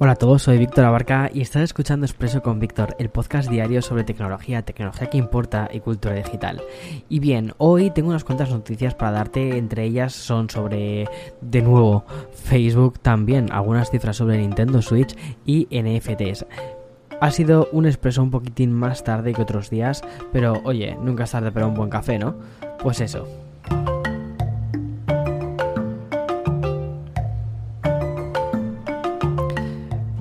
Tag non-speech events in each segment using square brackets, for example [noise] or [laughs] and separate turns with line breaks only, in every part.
Hola a todos, soy Víctor Abarca y estás escuchando Expreso con Víctor, el podcast diario sobre tecnología, tecnología que importa y cultura digital. Y bien, hoy tengo unas cuantas noticias para darte, entre ellas son sobre, de nuevo, Facebook también, algunas cifras sobre Nintendo Switch y NFTs. Ha sido un expreso un poquitín más tarde que otros días, pero oye, nunca es tarde para un buen café, ¿no? Pues eso.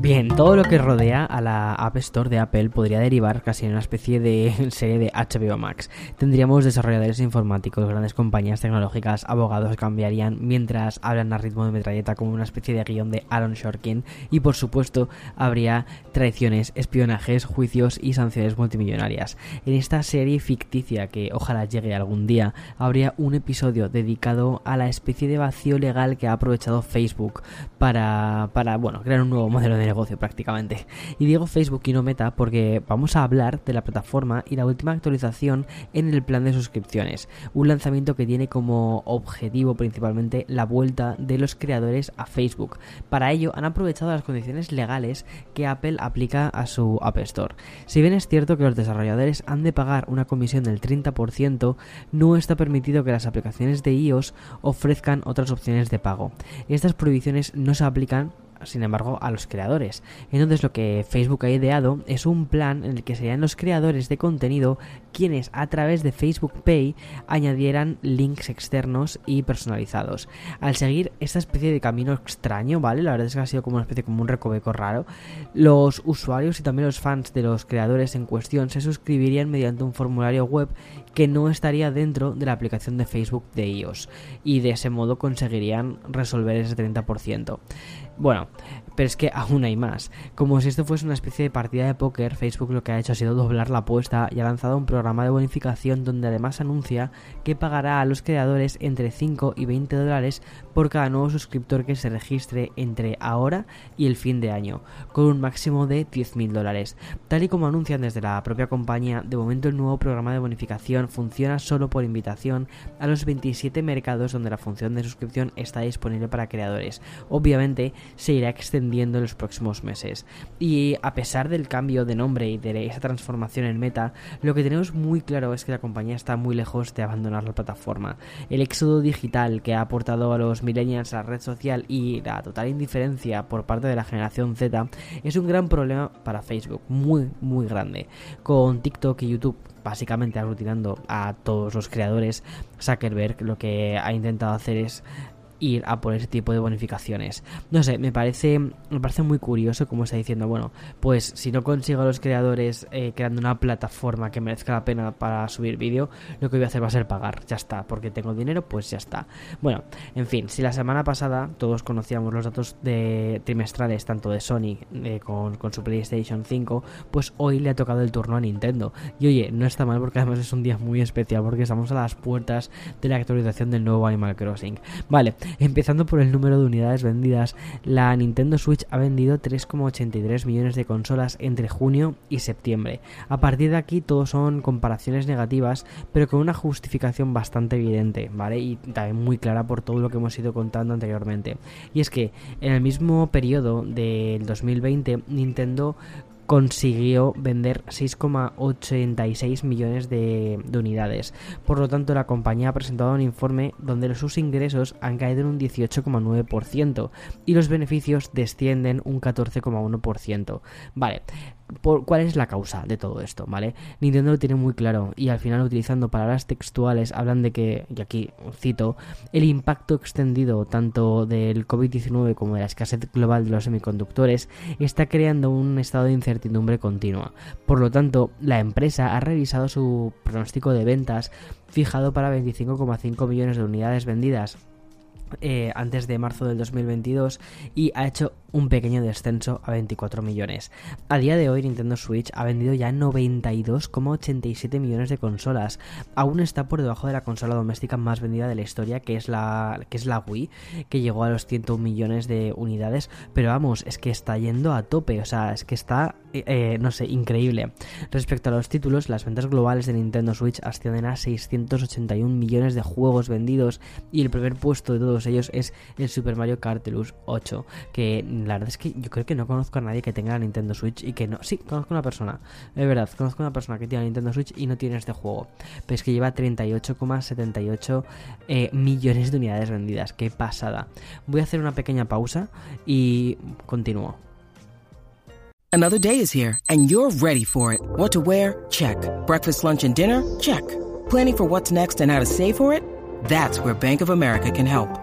Bien, todo lo que rodea a la App Store de Apple podría derivar casi en una especie de [laughs] serie de HBO Max. Tendríamos desarrolladores informáticos, grandes compañías tecnológicas, abogados cambiarían mientras hablan a ritmo de metralleta como una especie de guion de Aaron Shorkin y por supuesto habría traiciones, espionajes, juicios y sanciones multimillonarias. En esta serie ficticia que ojalá llegue algún día, habría un episodio dedicado a la especie de vacío legal que ha aprovechado Facebook para, para bueno, crear un nuevo modelo de negocio prácticamente. Y digo Facebook y no Meta porque vamos a hablar de la plataforma y la última actualización en el plan de suscripciones. Un lanzamiento que tiene como objetivo principalmente la vuelta de los creadores a Facebook. Para ello han aprovechado las condiciones legales que Apple aplica a su App Store. Si bien es cierto que los desarrolladores han de pagar una comisión del 30%, no está permitido que las aplicaciones de iOS ofrezcan otras opciones de pago. Estas prohibiciones no se aplican sin embargo, a los creadores. Entonces lo que Facebook ha ideado es un plan en el que serían los creadores de contenido quienes a través de Facebook Pay añadieran links externos y personalizados. Al seguir esta especie de camino extraño, ¿vale? La verdad es que ha sido como una especie como un recoveco raro. Los usuarios y también los fans de los creadores en cuestión se suscribirían mediante un formulario web que no estaría dentro de la aplicación de Facebook de iOS y de ese modo conseguirían resolver ese 30%. Bueno, pero es que aún hay más. Como si esto fuese una especie de partida de póker, Facebook lo que ha hecho ha sido doblar la apuesta y ha lanzado un programa de bonificación donde además anuncia que pagará a los creadores entre 5 y 20 dólares por cada nuevo suscriptor que se registre entre ahora y el fin de año, con un máximo de 10.000 dólares. Tal y como anuncian desde la propia compañía, de momento el nuevo programa de bonificación funciona solo por invitación a los 27 mercados donde la función de suscripción está disponible para creadores. Obviamente se irá extendiendo en los próximos meses. Y a pesar del cambio de nombre y de esa transformación en Meta, lo que tenemos muy claro es que la compañía está muy lejos de abandonar la plataforma. El éxodo digital que ha aportado a los millennials a la red social y la total indiferencia por parte de la generación Z es un gran problema para Facebook, muy muy grande. Con TikTok y YouTube básicamente aglutinando a todos los creadores, Zuckerberg lo que ha intentado hacer es ir a por ese tipo de bonificaciones. No sé, me parece, me parece muy curioso como está diciendo, bueno, pues si no consigo a los creadores eh, creando una plataforma que merezca la pena para subir vídeo, lo que voy a hacer va a ser pagar, ya está, porque tengo dinero, pues ya está. Bueno, en fin, si la semana pasada todos conocíamos los datos de trimestrales tanto de Sony eh, con, con su PlayStation 5, pues hoy le ha tocado el turno a Nintendo. Y oye, no está mal porque además es un día muy especial porque estamos a las puertas de la actualización del nuevo Animal Crossing. Vale, Empezando por el número de unidades vendidas, la Nintendo Switch ha vendido 3,83 millones de consolas entre junio y septiembre. A partir de aquí todo son comparaciones negativas, pero con una justificación bastante evidente, ¿vale? Y también muy clara por todo lo que hemos ido contando anteriormente. Y es que en el mismo periodo del 2020 Nintendo consiguió vender 6,86 millones de, unidades. Por lo tanto, la compañía ha presentado un informe donde sus ingresos han caído en un 18,9% y los beneficios descienden un 14,1%. Vale, ¿Cuál es la causa de todo esto? ¿Vale? Nintendo lo tiene muy claro y al final utilizando palabras textuales hablan de que, y aquí cito, el impacto extendido tanto del COVID-19 como de la escasez global de los semiconductores está creando un estado de incertidumbre continua. Por lo tanto, la empresa ha revisado su pronóstico de ventas fijado para 25,5 millones de unidades vendidas eh, antes de marzo del 2022 y ha hecho un pequeño descenso a 24 millones. A día de hoy Nintendo Switch ha vendido ya 92,87 millones de consolas. Aún está por debajo de la consola doméstica más vendida de la historia, que es la, que es la Wii, que llegó a los 101 millones de unidades. Pero vamos, es que está yendo a tope, o sea, es que está, eh, eh, no sé, increíble. Respecto a los títulos, las ventas globales de Nintendo Switch ascienden a 681 millones de juegos vendidos y el primer puesto de todos ellos es el Super Mario Kart Deluxe 8, que la verdad es que yo creo que no conozco a nadie que tenga la Nintendo Switch y que no... Sí, conozco a una persona, es verdad, conozco a una persona que tiene la Nintendo Switch y no tiene este juego, pero es que lleva 38,78 eh, millones de unidades vendidas, qué pasada. Voy a hacer una pequeña pausa y continúo.
Another day is here and you're ready for it. What to wear? Check. Breakfast, lunch and dinner? Check. Planning for what's next and how to save for it? That's where Bank of America can help.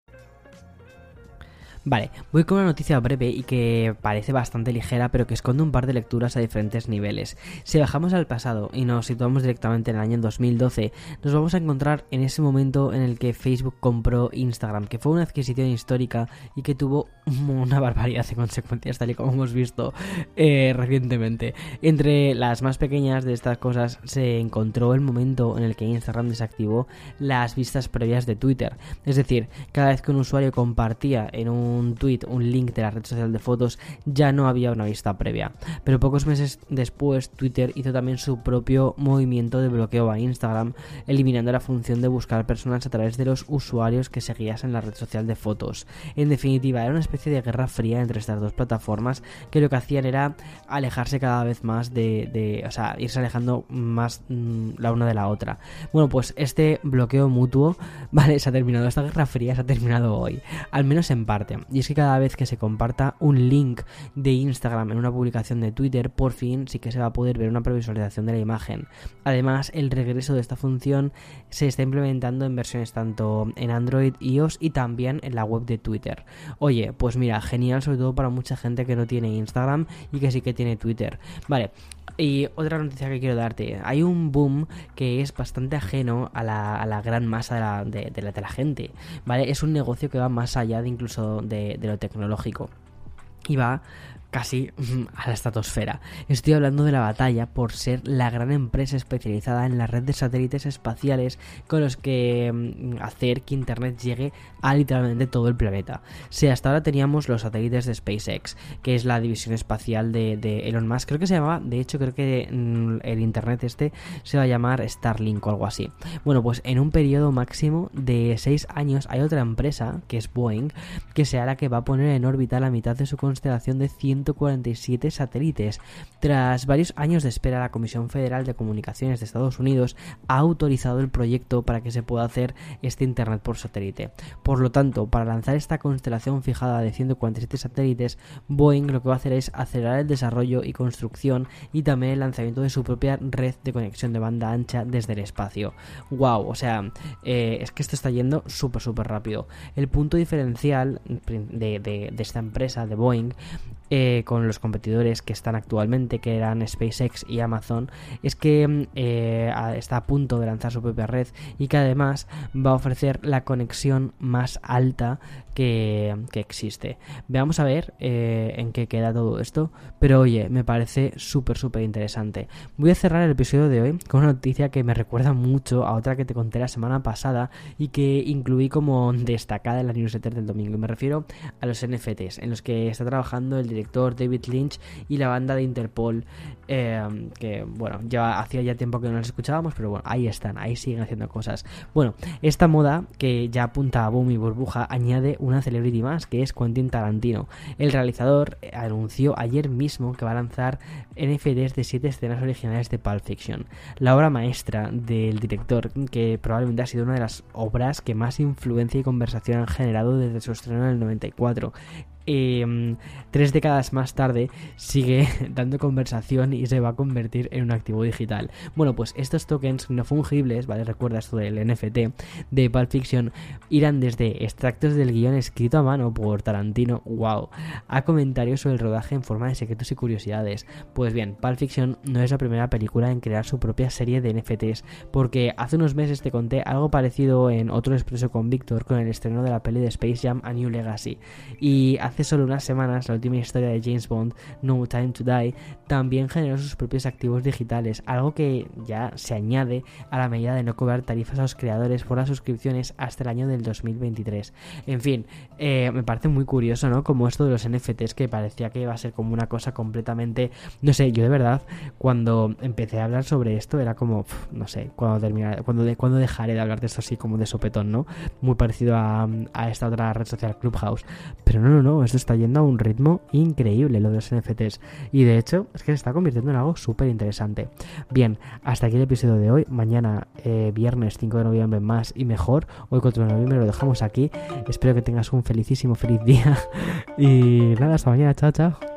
Vale, voy con una noticia breve y que parece bastante ligera, pero que esconde un par de lecturas a diferentes niveles. Si bajamos al pasado y nos situamos directamente en el año 2012, nos vamos a encontrar en ese momento en el que Facebook compró Instagram, que fue una adquisición histórica y que tuvo una [laughs] barbaridad de consecuencias, tal y como hemos visto eh, recientemente. Entre las más pequeñas de estas cosas se encontró el momento en el que Instagram desactivó las vistas previas de Twitter. Es decir, cada vez que un usuario compartía en un un tweet, un link de la red social de fotos, ya no había una vista previa. Pero pocos meses después, Twitter hizo también su propio movimiento de bloqueo a Instagram, eliminando la función de buscar personas a través de los usuarios que seguías en la red social de fotos. En definitiva, era una especie de guerra fría entre estas dos plataformas que lo que hacían era alejarse cada vez más de, o sea, irse alejando más mm, la una de la otra. Bueno, pues este bloqueo mutuo, [laughs] vale, se ha terminado, esta guerra fría se ha terminado hoy, al menos en parte. Y es que cada vez que se comparta un link de Instagram en una publicación de Twitter, por fin sí que se va a poder ver una previsualización de la imagen. Además, el regreso de esta función se está implementando en versiones tanto en Android, iOS y también en la web de Twitter. Oye, pues mira, genial sobre todo para mucha gente que no tiene Instagram y que sí que tiene Twitter. Vale, y otra noticia que quiero darte, hay un boom que es bastante ajeno a la, gran masa de la, de, la, gente, ¿vale? Es un negocio que va más allá de incluso de lo tecnológico. Y va casi a la estratosfera. Estoy hablando de la batalla por ser la gran empresa especializada en la red de satélites espaciales con los que mm, hacer que Internet llegue a literalmente todo el planeta. Si hasta ahora teníamos los satélites de SpaceX, que es la división espacial de, Elon Musk, creo que se llamaba, de hecho creo que mm, el Internet este se va a llamar Starlink o algo así. Bueno, pues en un periodo máximo de 6 años hay otra empresa, que es Boeing, que será la que va a poner en órbita la mitad de su constelación de 100 147 satélites. Tras varios años de espera, la Comisión Federal de Comunicaciones de Estados Unidos ha autorizado el proyecto para que se pueda hacer este Internet por satélite. Por lo tanto, para lanzar esta constelación fijada de 147 satélites, Boeing lo que va a hacer es acelerar el desarrollo y construcción y también el lanzamiento de su propia red de conexión de banda ancha desde el espacio. ¡Wow! O sea, eh, es que esto está yendo súper, súper rápido. El punto diferencial de, de esta empresa, de Boeing, eh, con los competidores que están actualmente, que eran SpaceX y Amazon, es que mm, eh, está a punto de lanzar su propia red y que además va a ofrecer la conexión más alta que, existe. Veamos a ver eh, en qué queda todo esto, pero oye, me parece súper, súper interesante. Voy a cerrar el episodio de hoy con una noticia que me recuerda mucho a otra que te conté la semana pasada y que incluí como destacada en la newsletter del domingo. Y me refiero a los NFTs, en los que está trabajando el director David Lynch y la banda de Interpol, eh, que bueno, ya hacía ya tiempo que no los escuchábamos, pero bueno, ahí están, ahí siguen haciendo cosas. Bueno, esta moda que ya apunta a boom y burbuja añade una celebrity más, que es Quentin Tarantino. El realizador anunció ayer mismo que va a lanzar NFTs de 7 escenas originales de Pulp Fiction, la obra maestra del director, que probablemente ha sido una de las obras que más influencia y conversación han generado desde su estreno en el 94 em, tres décadas más tarde sigue [laughs] dando conversación y se va a convertir en un activo digital. Bueno, pues estos tokens no fungibles, ¿vale? Recuerda esto del NFT de Pulp Fiction, irán desde extractos del guion escrito a mano por Tarantino, wow, a comentarios sobre el rodaje en forma de secretos y curiosidades. Pues bien, Pulp Fiction no es la primera película en crear su propia serie de NFTs, porque hace unos meses te conté algo parecido en otro expreso con Víctor con el estreno de la peli de Space Jam A New Legacy. Y hace solo unas semanas, la última historia de James Bond, No Time to Die, también generó sus propios activos digitales, algo que ya se añade a la medida de no cobrar tarifas a los creadores por las suscripciones hasta el año del 2023. En fin, eh, me parece muy curioso, ¿no? Como esto de los NFTs que parecía que iba a ser como una cosa completamente, no sé, yo de verdad cuando empecé a hablar sobre esto era como, no sé, cuando terminar, cuando, de, cuando dejaré de hablar de esto así como de sopetón, ¿no? Muy parecido a, a esta otra red social Clubhouse. Pero no, no, no, esto está yendo a un ritmo increíble lo de los NFTs. Y de hecho es que se está convirtiendo en algo súper interesante. Bien, hasta aquí el episodio de hoy. Mañana, eh, viernes 5 de noviembre, más y mejor. Hoy 4 de noviembre lo dejamos aquí. Espero que tengas un felicísimo, feliz día. [laughs] y nada, hasta mañana. Chao, chao.